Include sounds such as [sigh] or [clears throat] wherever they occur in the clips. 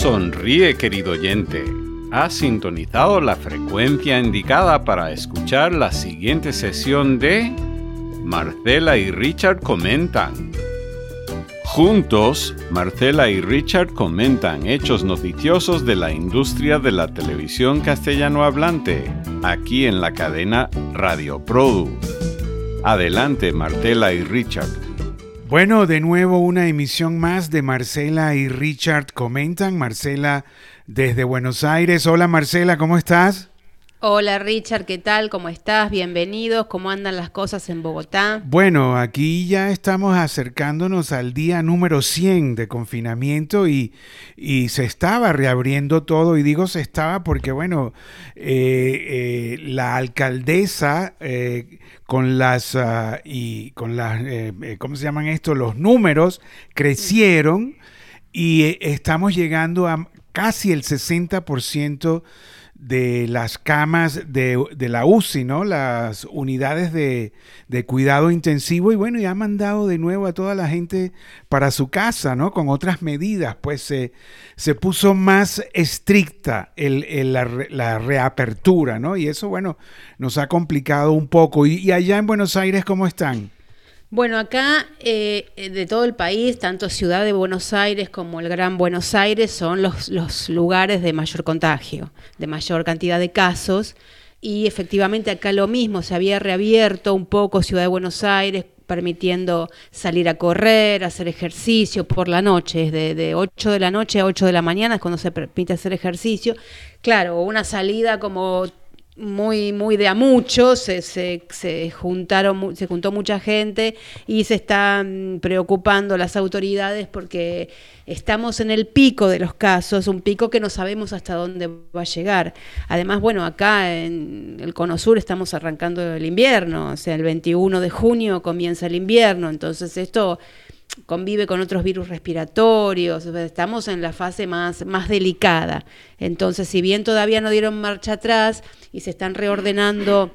Sonríe, querido oyente. Has sintonizado la frecuencia indicada para escuchar la siguiente sesión de Marcela y Richard comentan. Juntos, Marcela y Richard comentan hechos noticiosos de la industria de la televisión castellano hablante, aquí en la cadena Radio Produ. Adelante, Marcela y Richard. Bueno, de nuevo una emisión más de Marcela y Richard comentan. Marcela desde Buenos Aires. Hola Marcela, ¿cómo estás? Hola Richard, ¿qué tal? ¿Cómo estás? Bienvenidos. ¿Cómo andan las cosas en Bogotá? Bueno, aquí ya estamos acercándonos al día número 100 de confinamiento y, se estaba reabriendo todo. Y digo se estaba porque, bueno, eh, eh, la alcaldesa eh, con las, ah, y con las, ¿cómo se llaman esto? Los números crecieron y estamos llegando a casi el 60% de las camas de, la UCI, ¿no? Las unidades de, cuidado intensivo y bueno, ya ha mandado de nuevo a toda la gente para su casa, ¿no? Con otras medidas, pues se, se puso más estricta la, reapertura, ¿no? Y eso, bueno, nos ha complicado un poco. ¿Y, y allá en Buenos Aires cómo están? Bueno, acá eh, de todo el país, tanto Ciudad de Buenos Aires como el Gran Buenos Aires son los, los lugares de mayor contagio, de mayor cantidad de casos. Y efectivamente acá lo mismo, se había reabierto un poco Ciudad de Buenos Aires, permitiendo salir a correr, hacer ejercicio por la noche, de, de 8 de la noche a 8 de la mañana es cuando se permite hacer ejercicio. Claro, una salida como muy, muy de a muchos, se, se, juntaron, se juntó mucha gente y se están preocupando las autoridades porque estamos en el pico de los casos, un pico que no sabemos hasta dónde va a llegar. Además, bueno, acá en el Cono Sur estamos arrancando el invierno, o sea, el 21 de junio comienza el invierno, entonces esto convive con otros virus respiratorios, estamos en la fase más, más delicada. Entonces, si bien todavía no dieron marcha atrás y se están reordenando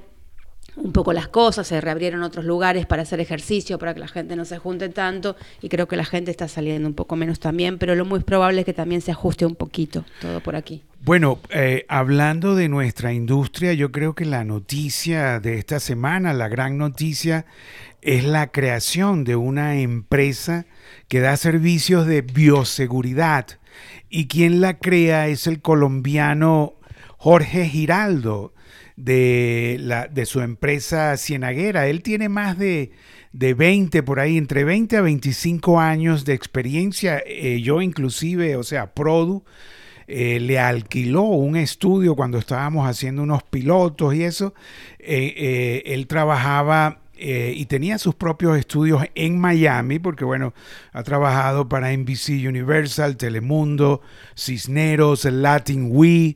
un poco las cosas, se reabrieron otros lugares para hacer ejercicio, para que la gente no se junte tanto, y creo que la gente está saliendo un poco menos también, pero lo muy probable es que también se ajuste un poquito todo por aquí. Bueno, eh, hablando de nuestra industria, yo creo que la noticia de esta semana, la gran noticia, es la creación de una empresa que da servicios de bioseguridad. Y quien la crea es el colombiano Jorge Giraldo de, la, de su empresa Cienaguera. Él tiene más de, de 20 por ahí, entre 20 a 25 años de experiencia. Eh, yo inclusive, o sea, Produ, eh, le alquiló un estudio cuando estábamos haciendo unos pilotos y eso. Eh, él trabajaba y tenía sus propios estudios en Miami, porque bueno, ha trabajado para NBC Universal, Telemundo, Cisneros, Latin We.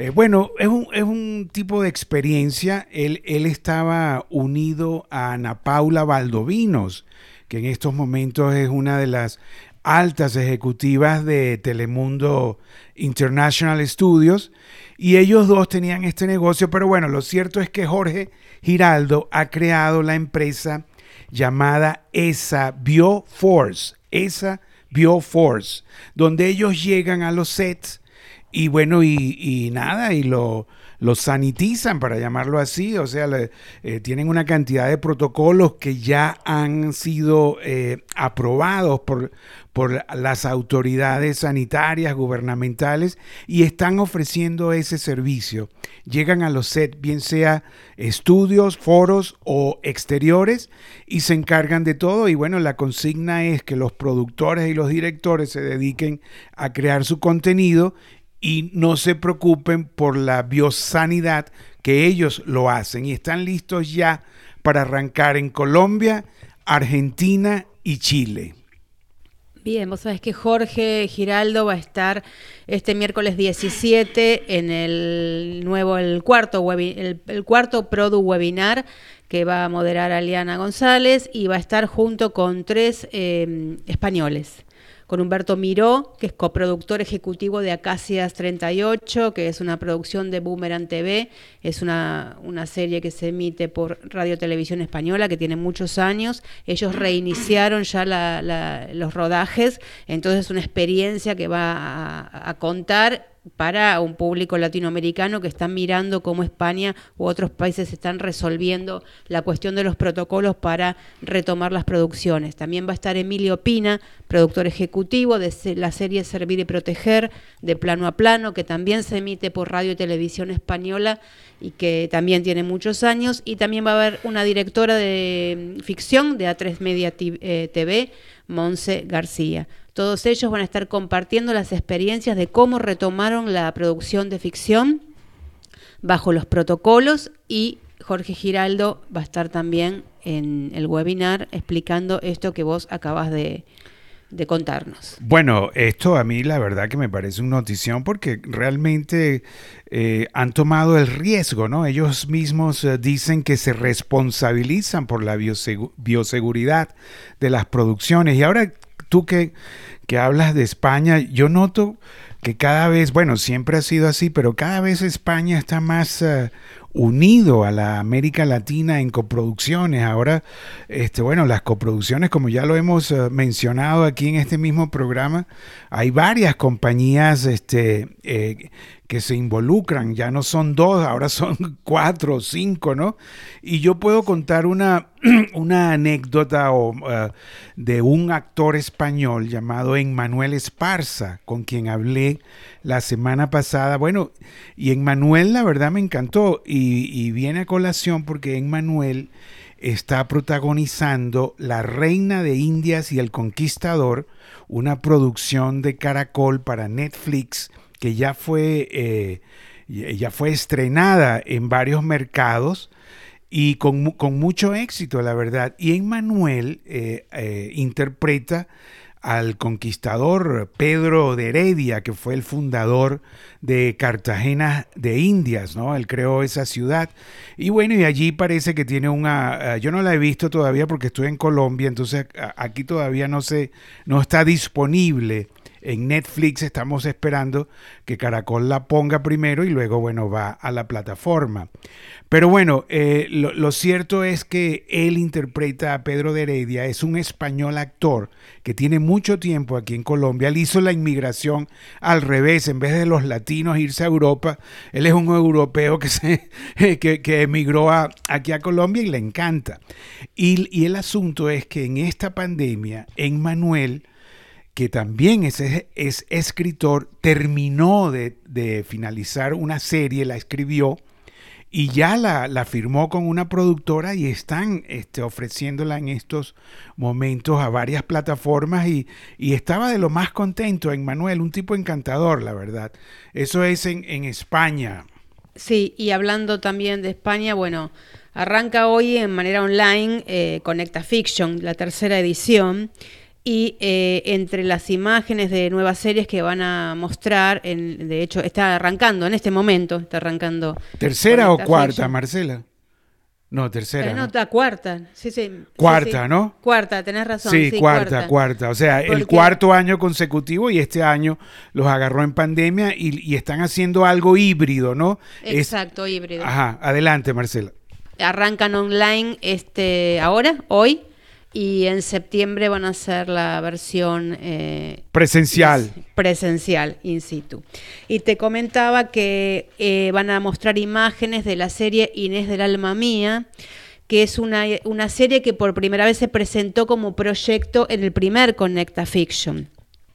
Eh, bueno, es un, es un, tipo de experiencia. Él, él estaba unido a Ana Paula Valdovinos, que en estos momentos es una de las altas ejecutivas de Telemundo International Studios y ellos dos tenían este negocio, pero bueno, lo cierto es que Jorge Giraldo ha creado la empresa llamada ESA Bioforce, ESA Bioforce, donde ellos llegan a los sets y bueno, y, nada, y lo, lo sanitizan, para llamarlo así, o sea, eh, tienen una cantidad de protocolos que ya han sido eh, aprobados por, por las autoridades sanitarias, gubernamentales, y están ofreciendo ese servicio. Llegan a los sets, bien sea estudios, foros o exteriores, y se encargan de todo. Y bueno, la consigna es que los productores y los directores se dediquen a crear su contenido y no se preocupen por la biosanidad que ellos lo hacen y están listos ya para arrancar en Colombia, Argentina y Chile. Bien, vos sabés que Jorge Giraldo va a estar este miércoles 17 en el nuevo, el cuarto, el, cuarto Produ Webinar que va a moderar Aliana González y va a estar junto con tres eh, españoles con Humberto Miró, que es coproductor ejecutivo de Acacias 38, que es una producción de Boomerang TV, es una, una serie que se emite por Radio Televisión Española, que tiene muchos años. Ellos reiniciaron ya los rodajes, entonces es una experiencia que va a contar para un público latinoamericano que está mirando cómo España u otros países están resolviendo la cuestión de los protocolos para retomar las producciones. También va a estar Emilio Pina, productor ejecutivo de la serie Servir y Proteger, de plano a plano, que también se emite por radio y televisión española y que también tiene muchos años. Y también va a haber una directora de ficción de A3 Media TV, eh, Monse García. Todos ellos van a estar compartiendo las experiencias de cómo retomaron la producción de ficción bajo los protocolos y Jorge Giraldo va a estar también en el webinar explicando esto que vos acabas de, contarnos. Bueno, esto a mí la verdad que me parece una notición porque realmente eh, han tomado el riesgo, ¿no? Ellos mismos eh, dicen que se responsabilizan por la bioseguridad de las producciones y ahora tú que, que hablas de España, yo noto que cada vez, bueno, siempre ha sido así, pero cada vez España está más eh, unido a la América Latina en coproducciones. Ahora, este, bueno, las coproducciones, como ya lo hemos eh, mencionado aquí en este mismo programa, hay varias compañías este, eh, que se involucran, ya no son dos, ahora son [laughs] cuatro o cinco, ¿no? Y yo puedo contar una, [clears throat] una anécdota o, uh, de un actor español llamado Emmanuel Esparza, con quien hablé la semana pasada. Bueno, y Emmanuel la verdad me encantó y, y viene a colación porque Emmanuel está protagonizando La Reina de Indias y el Conquistador, una producción de Caracol para Netflix que ya fue, eh, ya fue estrenada en varios mercados y con, mucho éxito, la verdad. Y Emmanuel eh, eh, interpreta al conquistador Pedro de Heredia, que fue el fundador de Cartagena de Indias, ¿no? Él creó esa ciudad. Y bueno, y allí parece que tiene una, yo no la he visto todavía porque estoy en Colombia, entonces aquí todavía no se, no está disponible en Netflix estamos esperando que Caracol la ponga primero y luego, bueno, va a la plataforma. Pero bueno, eh, lo, cierto es que él interpreta a Pedro de Heredia, es un español actor que tiene mucho tiempo aquí en Colombia. Él hizo la inmigración al revés, en vez de los latinos irse a Europa, él es un europeo que, se, [laughs] que, emigró aquí a Colombia y le encanta. Y, y el asunto es que en esta pandemia, en Manuel, que también es, es escritor, terminó de, finalizar una serie, la escribió y ya la, firmó con una productora y están este, ofreciéndola en estos momentos a varias plataformas y, estaba de lo más contento en Manuel, un tipo encantador, la verdad. Eso es en, España. Sí, y hablando también de España, bueno, arranca hoy en manera online eh, Conecta Fiction, la tercera edición y eh, entre las imágenes de nuevas series que van a mostrar, en, de hecho está arrancando en este momento, está arrancando. ¿Tercera o cuarta, Marcela? No, tercera. Eh, no, está cuarta. Sí, sí. Cuarta, ¿no? Cuarta, tenés razón. Sí, cuarta, cuarta, O sea, el cuarto año consecutivo y este año los agarró en pandemia y, están haciendo algo híbrido, ¿no? Exacto, híbrido. Ajá, adelante, Marcela. Arrancan online este ahora, hoy, y en septiembre van a hacer la versión eh, presencial. Presencial, in situ. Y te comentaba que eh, van a mostrar imágenes de la serie Inés del Alma Mía, que es una, una serie que por primera vez se presentó como proyecto en el primer Connecta Fiction.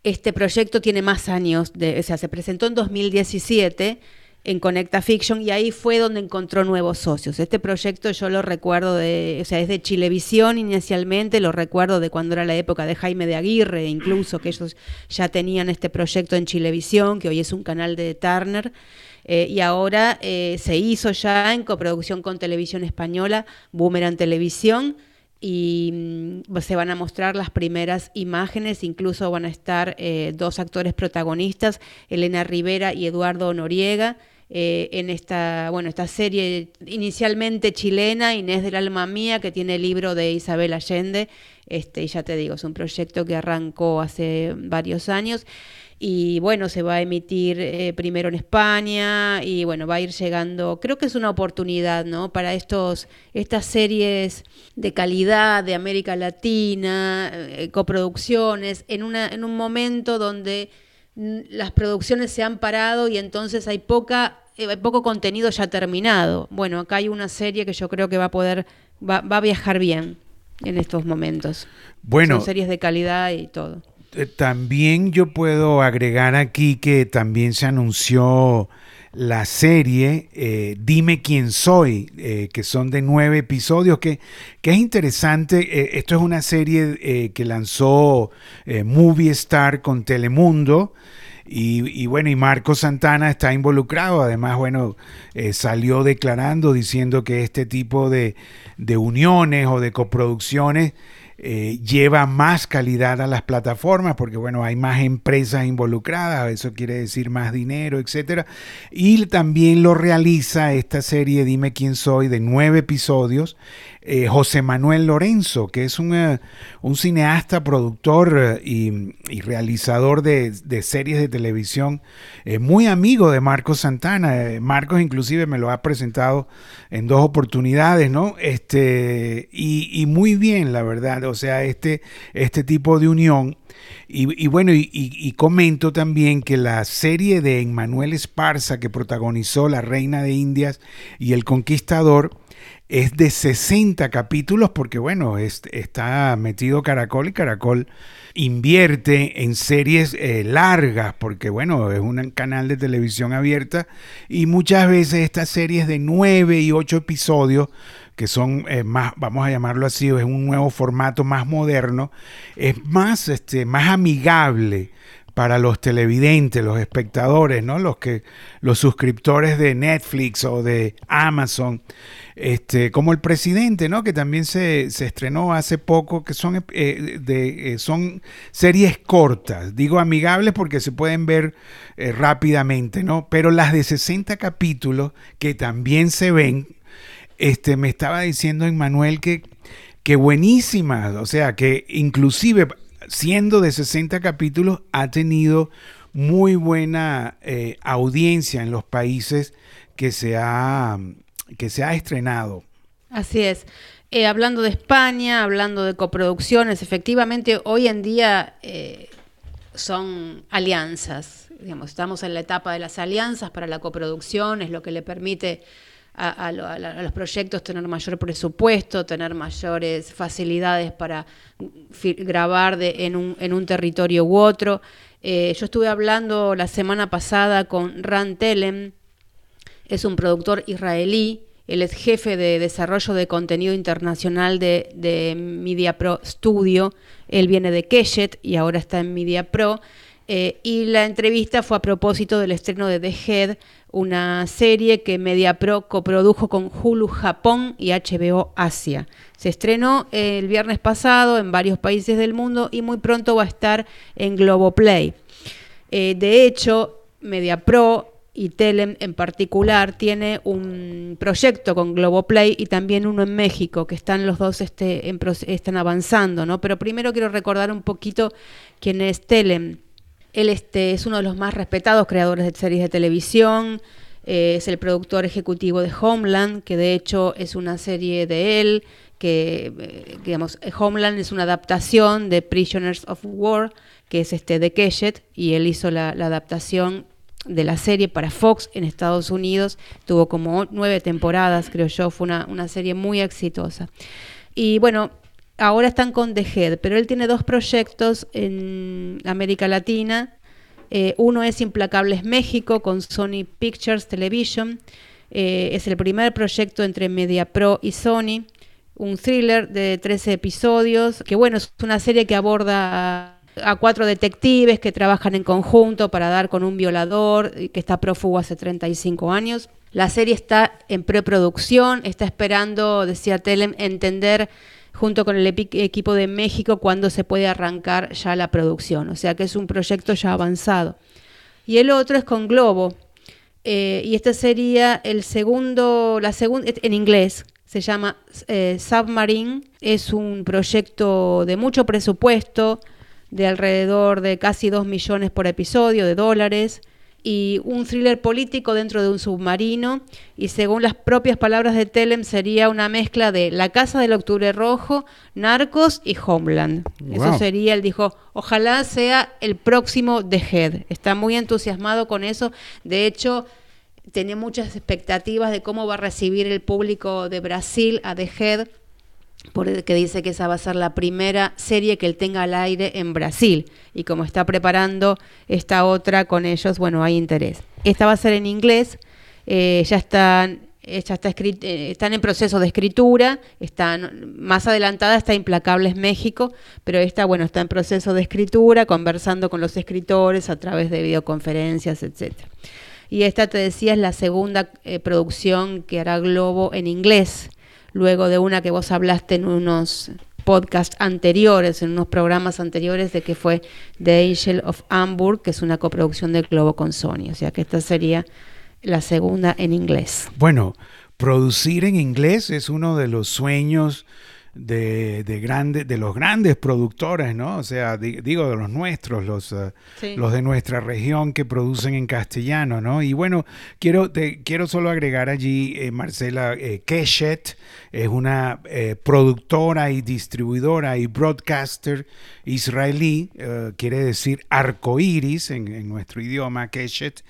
Este proyecto tiene más años, de, o sea, se presentó en 2017 en Conecta Fiction y ahí fue donde encontró nuevos socios. Este proyecto yo lo recuerdo de, o sea, es de Chilevisión inicialmente, lo recuerdo de cuando era la época de Jaime de Aguirre, incluso que ellos ya tenían este proyecto en Chilevisión, que hoy es un canal de Turner. Eh, y ahora eh, se hizo ya en coproducción con Televisión Española, Boomerang Televisión, y mm, se van a mostrar las primeras imágenes, incluso van a estar eh, dos actores protagonistas, Elena Rivera y Eduardo Noriega, eh, en esta, bueno, esta serie inicialmente chilena, Inés del Alma Mía, que tiene el libro de Isabel Allende. Este, y ya te digo, es un proyecto que arrancó hace varios años y bueno, se va a emitir eh, primero en España y bueno, va a ir llegando, creo que es una oportunidad, ¿no? Para estos, estas series de calidad de América Latina, eh, coproducciones, en, una, en un momento donde las producciones se han parado y entonces hay poca eh, hay poco contenido ya terminado. Bueno, acá hay una serie que yo creo que va a poder, va, va a viajar bien en estos momentos. Bueno. Son series de calidad y todo. Eh, también yo puedo agregar aquí que también se anunció la serie eh, Dime quién soy, eh, que son de nueve episodios, que, que es interesante. esto es una serie que lanzó Movie Star con Telemundo. Y, bueno, y Marco Santana está involucrado. Además, bueno, salió declarando diciendo que este tipo de, de uniones o de coproducciones eh, lleva más calidad a las plataformas porque bueno hay más empresas involucradas eso quiere decir más dinero etcétera. Y también lo realiza esta serie dime quién soy de nueve episodios eh, José Manuel Lorenzo, que es un, eh, cineasta, productor eh, y, realizador de, series de televisión, muy amigo de Marcos Santana. Marcos inclusive me lo ha presentado en dos oportunidades, ¿no? Este, y, muy bien, la verdad. O sea, este, este tipo de unión. Y, bueno, y, comento también que la serie de Emmanuel Esparza que protagonizó La Reina de Indias y El Conquistador, es de 60 capítulos porque bueno, está metido Caracol y Caracol invierte en series eh, largas porque bueno, es un canal de televisión abierta y muchas veces estas series de 9 y 8 episodios que son eh, más, vamos a llamarlo así, es un nuevo formato más moderno, es más, este, más amigable para los televidentes, los espectadores, ¿no? Los que los suscriptores de Netflix o de Amazon, este, como el presidente, ¿no? Que también se, estrenó hace poco, que son eh, de, eh, son series cortas, digo amigables porque se pueden ver eh, rápidamente, ¿no? Pero las de 60 capítulos que también se ven, este, me estaba diciendo Emmanuel que que buenísimas, o sea, que inclusive siendo de 60 capítulos, ha tenido muy buena eh, audiencia en los países que se ha, que se ha estrenado. Así es. Eh, hablando de España, hablando de coproducciones, efectivamente hoy en día eh, son alianzas. Digamos, estamos en la etapa de las alianzas para la coproducción, es lo que le permite a, los proyectos tener mayor presupuesto, tener mayores facilidades para grabar en, un, territorio u otro. Eh, yo estuve hablando la semana pasada con Ran Telem, es un productor israelí, él es jefe de desarrollo de contenido internacional de, de Media Pro Studio, él viene de Keshet y ahora está en Media Pro. Eh, y la entrevista fue a propósito del estreno de The Head, una serie que MediaPro coprodujo con Hulu Japón y HBO Asia. Se estrenó el viernes pasado en varios países del mundo y muy pronto va a estar en Globoplay. Eh, de hecho, MediaPro y Telem en particular tiene un proyecto con Globoplay y también uno en México, que están los dos este, están avanzando, ¿no? Pero primero quiero recordar un poquito quién es Telem. Él este, es uno de los más respetados creadores de series de televisión, eh, es el productor ejecutivo de Homeland, que de hecho es una serie de él, que eh, digamos, Homeland es una adaptación de Prisoners of War, que es este de Keshet, y él hizo la, adaptación de la serie para Fox en Estados Unidos, tuvo como nueve temporadas, creo yo, fue una, una serie muy exitosa. Y bueno, ahora están con The Head, pero él tiene dos proyectos en América Latina. Eh, uno es Implacables México con Sony Pictures Television. Eh, es el primer proyecto entre Media Pro y Sony. Un thriller de 13 episodios, que bueno, es una serie que aborda a, cuatro detectives que trabajan en conjunto para dar con un violador que está prófugo hace 35 años. La serie está en preproducción, está esperando, decía Telem, entender junto con el equipo de México cuando se puede arrancar ya la producción. O sea que es un proyecto ya avanzado. Y el otro es con Globo. Eh, y este sería el segundo, la segunda, en inglés, se llama eh, Submarine, es un proyecto de mucho presupuesto, de alrededor de casi 2 millones por episodio de dólares, y un thriller político dentro de un submarino y según las propias palabras de Telem sería una mezcla de La Casa del Octubre Rojo, Narcos y Homeland. Eso sería, él dijo, ojalá sea el próximo The Head. Está muy entusiasmado con eso. De hecho, tiene muchas expectativas de cómo va a recibir el público de Brasil a The Head porque dice que esa va a ser la primera serie que él tenga al aire en Brasil. Y como está preparando esta otra con ellos, bueno, hay interés. Esta va a ser en inglés, eh, ya están, eh, ya está eh, están en proceso de escritura, están más adelantada está Implacables México, pero esta, bueno, está en proceso de escritura, conversando con los escritores a través de videoconferencias, etcétera. Y esta, te decía, es la segunda producción que hará Globo en inglés luego de una que vos hablaste en unos podcasts anteriores, en unos programas anteriores, de que fue The Angel of Hamburg, que es una coproducción de Globo con Sony. O sea que esta sería la segunda en inglés. Bueno, producir en inglés es uno de los sueños de, de, de los grandes productores, ¿no? O sea, digo de los nuestros, los, eh, los de nuestra región que producen en castellano, ¿no? Y bueno, quiero, te, quiero solo agregar allí, eh, Marcela eh, Keshet, es una eh, productora y distribuidora y broadcaster israelí, quiere decir arcoíris en, en nuestro idioma, Keshet,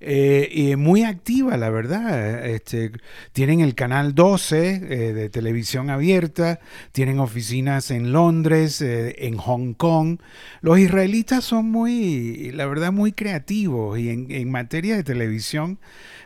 y muy activa, la verdad. Este, tienen el canal 12 de televisión abierta, tienen oficinas en Londres, eh, en Hong Kong. Los israelitas son muy, la verdad, muy creativos y en, materia de televisión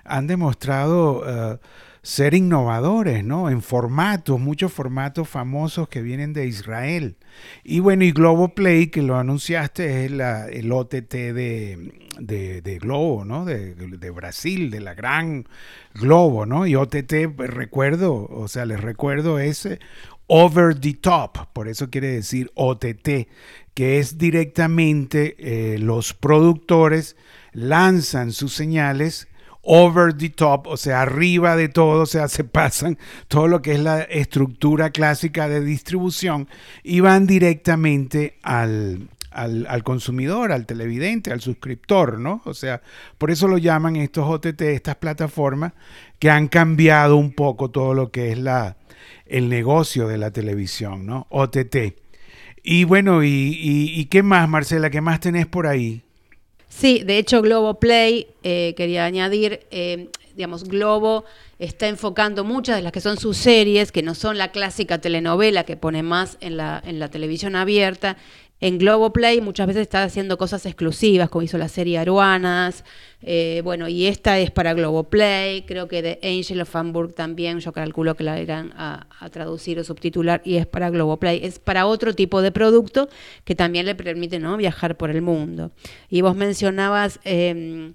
han demostrado... Eh, ser innovadores, ¿no? En formatos, muchos formatos famosos que vienen de Israel. Y bueno, y Globoplay, que lo anunciaste, es la, el OTT de, de, Globo, ¿no? De, de, Brasil, de la gran Globo, ¿no? Y OTT, recuerdo, o sea, les recuerdo, ese over the top, por eso quiere decir OTT, que es directamente eh, los productores lanzan sus señales over the top, o sea, arriba de todo, o sea, [laughs] se pasan todo lo que es la estructura clásica de distribución y van directamente al, al, al, consumidor, al televidente, al suscriptor, ¿no? O sea, por eso lo llaman estos OTT, estas plataformas que han cambiado un poco todo lo que es la, el negocio de la televisión, ¿no? OTT. Y bueno, y, qué más, Marcela? ¿Qué más tenés por ahí? Sí, de hecho Globo Play, eh, quería añadir, eh, digamos, Globo está enfocando muchas de las que son sus series, que no son la clásica telenovela que pone más en la, en la televisión abierta, en Globoplay muchas veces está haciendo cosas exclusivas, como hizo la serie Aruanas, eh, bueno, y esta es para Globoplay, creo que de Angel of Hamburg también, yo calculo que la irán a, traducir o subtitular, y es para Globoplay, es para otro tipo de producto que también le permite ¿no? viajar por el mundo. Y vos mencionabas... Em,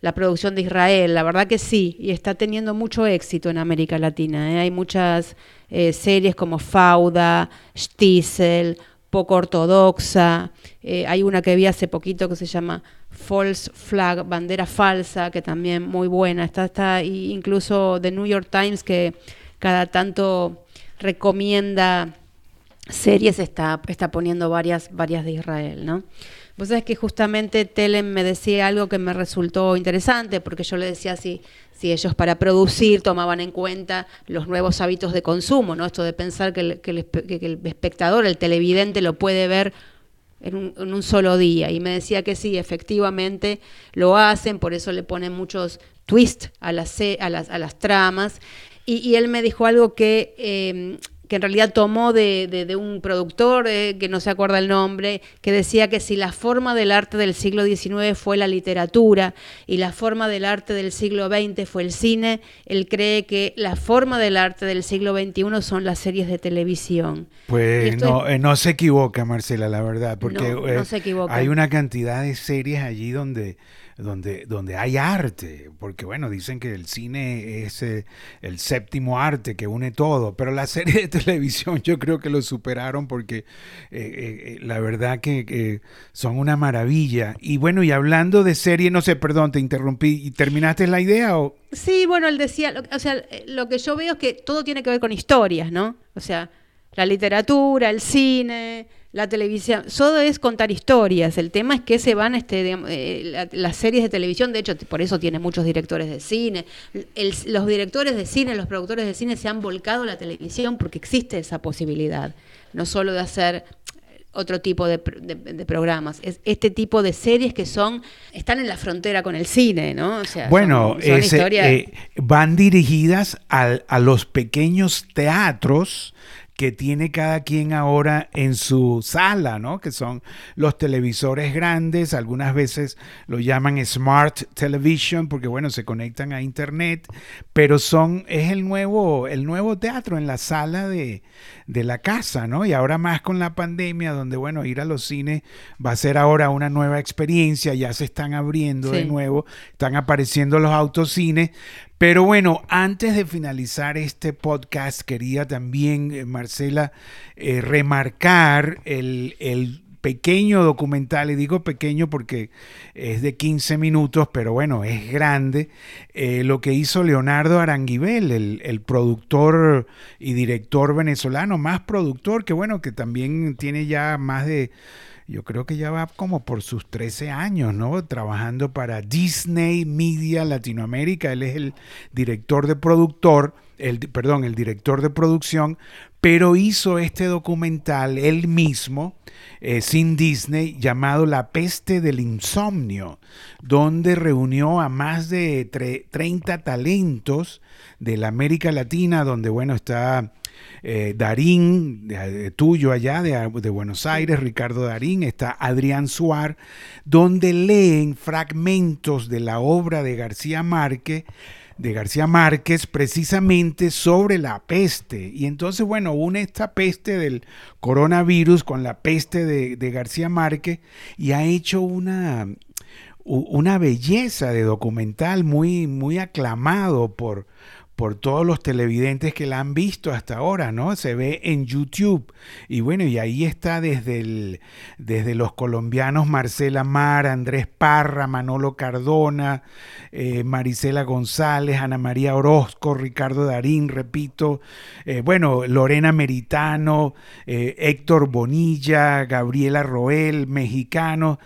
la producción de Israel, la verdad que sí, y está teniendo mucho éxito en América Latina. ¿eh? Hay muchas eh, series como Fauda, Stiesel, poco ortodoxa. Eh, hay una que vi hace poquito que se llama False Flag, bandera falsa, que también muy buena. Está, está incluso The New York Times que cada tanto recomienda series, está, está poniendo varias, varias de Israel, ¿no? Vos sabés que justamente Telem me decía algo que me resultó interesante, porque yo le decía si, si ellos para producir tomaban en cuenta los nuevos hábitos de consumo, ¿no? Esto de pensar que el, que el, espectador, el televidente, lo puede ver en un, en un, solo día. Y me decía que sí, efectivamente lo hacen, por eso le ponen muchos twists a las, a las, a las tramas. Y, y, él me dijo algo que eh, que en realidad tomó de, un productor, eh, que no se acuerda el nombre, que decía que si la forma del arte del siglo XIX fue la literatura y la forma del arte del siglo XX fue el cine, él cree que la forma del arte del siglo XXI son las series de televisión. Pues no, eh, no se equivoca, Marcela, la verdad, porque eh, hay una cantidad de series allí donde donde, donde hay arte, porque bueno, dicen que el cine es el séptimo arte que une todo, pero las series de [laughs] televisión yo creo que lo superaron porque eh, la verdad que son una maravilla. Y bueno, y hablando de serie, no sé, perdón, te interrumpí, ¿y terminaste la idea o...? Sí, bueno, él decía, o sea, lo que yo veo es que todo tiene que ver con historias, ¿no? O sea, la literatura, el cine, la televisión, todo es contar historias. El tema es que se van este, eh, las series de televisión, de hecho, por eso tiene muchos directores de cine. los directores de cine, los productores de cine se han volcado a la televisión porque existe esa posibilidad, no solo de hacer otro tipo de, programas, es este tipo de series que son están en la frontera con el cine, ¿no? bueno, eh, van dirigidas a los pequeños teatros que tiene cada quien ahora en su sala, ¿no? Que son los televisores grandes, algunas veces lo llaman smart television porque bueno, se conectan a internet, pero son es el nuevo el nuevo teatro en la sala de, de la casa, ¿no? Y ahora más con la pandemia donde bueno, ir a los cines va a ser ahora una nueva experiencia, ya se están abriendo de nuevo, están apareciendo los autocines, pero bueno, antes de finalizar este podcast, quería también, eh, Marcela, eh, remarcar el, pequeño documental, y digo pequeño porque es de 15 minutos, pero bueno, es grande, eh, lo que hizo Leonardo Aranguibel, el, el, productor y director venezolano, más productor, que bueno, que también tiene ya más de yo creo que ya va como por sus 13 años, ¿no? Trabajando para Disney Media Latinoamérica. Él es el director de productor, el, perdón, el director de producción, pero hizo este documental él mismo, eh, sin Disney, llamado La peste del insomnio, donde reunió a más de 30 talentos de la América Latina, donde, bueno, está eh, Darín, de, tuyo allá de, Buenos Aires, Ricardo Darín, está Adrián Suar, donde leen fragmentos de la obra de García Márquez de García Márquez precisamente sobre la peste. Y entonces, bueno, une esta peste del coronavirus con la peste de, de García Márquez y ha hecho una, una belleza de documental muy, muy aclamado por, por todos los televidentes que la han visto hasta ahora, ¿no? Se ve en YouTube. Y bueno, y ahí está desde, el, desde los colombianos Marcela Mar, Andrés Parra, Manolo Cardona, eh, Marisela González, Ana María Orozco, Ricardo Darín, repito, eh, bueno, Lorena Meritano, eh, Héctor Bonilla, Gabriela Roel, mexicano.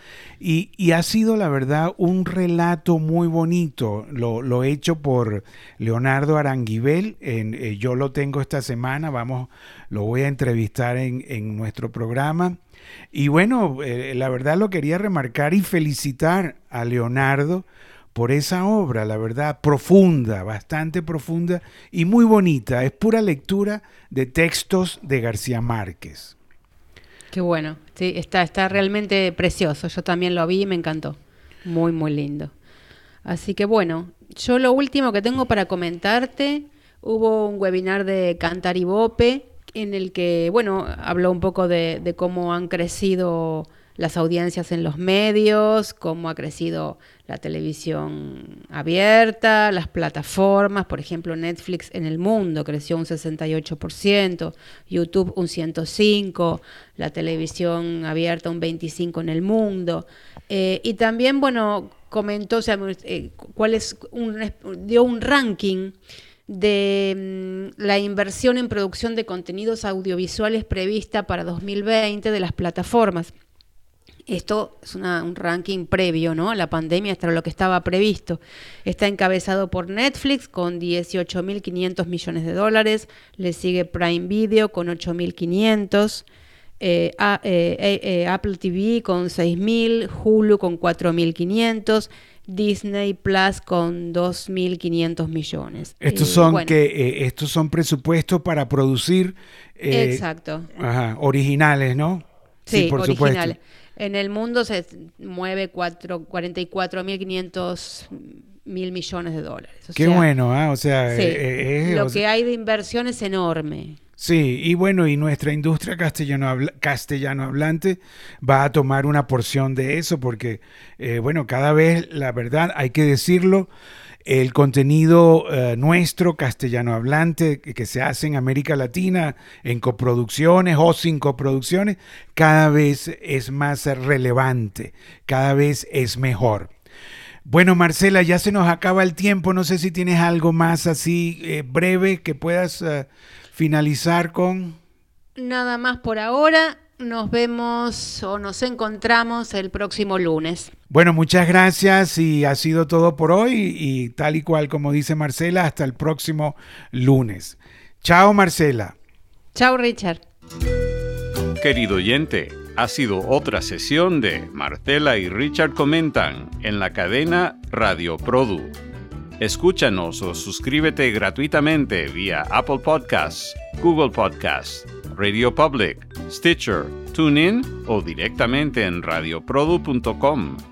Y, ha sido, la verdad, un relato muy bonito, lo, lo hecho por Leonardo Aranguibel. Eh, yo lo tengo esta semana, vamos, lo voy a entrevistar en, nuestro programa. Y bueno, eh, la verdad lo quería remarcar y felicitar a Leonardo por esa obra, la verdad, profunda, bastante profunda y muy bonita. Es pura lectura de textos de García Márquez. Qué bueno, sí, está, está realmente precioso. Yo también lo vi y me encantó. Muy, muy lindo. Así que bueno, yo lo último que tengo para comentarte, hubo un webinar de Cantar y Bope en el que, bueno, habló un poco de cómo han crecido las audiencias en los medios, cómo ha crecido la televisión abierta, las plataformas, por ejemplo Netflix en el mundo creció un 68%, YouTube un 105%, la televisión abierta un 25% en el mundo. Eh, y también, bueno, comentó, o sea, eh, cuál es un, dio un ranking de mm, la inversión en producción de contenidos audiovisuales prevista para 2020 de las plataformas. Esto es un ranking previo ¿no? a la pandemia, era lo que estaba previsto. Está encabezado por Netflix con 18.500 millones de dólares, le sigue Prime Video con 8.500, eh, eh, eh, Apple TV con 6.000, Hulu con 4.500. Disney Plus con 2.500 millones. Estos son que estos son presupuestos para producir Exacto. originales, ¿no? Sí, por supuesto. En el mundo se mueve 44.500 mil millones de dólares. Qué bueno, ¿ah? o sea, sí, eh, eh, lo que hay de inversión es enorme. Sí, y bueno, y nuestra industria castellano, castellano hablante va a tomar una porción de eso porque, eh, bueno, cada vez, la verdad, hay que decirlo, el contenido eh, nuestro castellano hablante que se hace en América Latina en coproducciones o sin coproducciones cada vez es más relevante, cada vez es mejor. Bueno, Marcela, ya se nos acaba el tiempo. No sé si tienes algo más así eh, breve que puedas eh, finalizar con. Nada más por ahora. Nos vemos o nos encontramos el próximo lunes. Bueno, muchas gracias y ha sido todo por hoy y tal y cual como dice Marcela, hasta el próximo lunes. Chao Marcela. Chao Richard. Querido oyente, ha sido otra sesión de Marcela y Richard Comentan en la cadena Radio Produ. Escúchanos o suscríbete gratuitamente vía Apple Podcasts, Google Podcasts, Radio Public, Stitcher, TuneIn o directamente en radioprodu.com.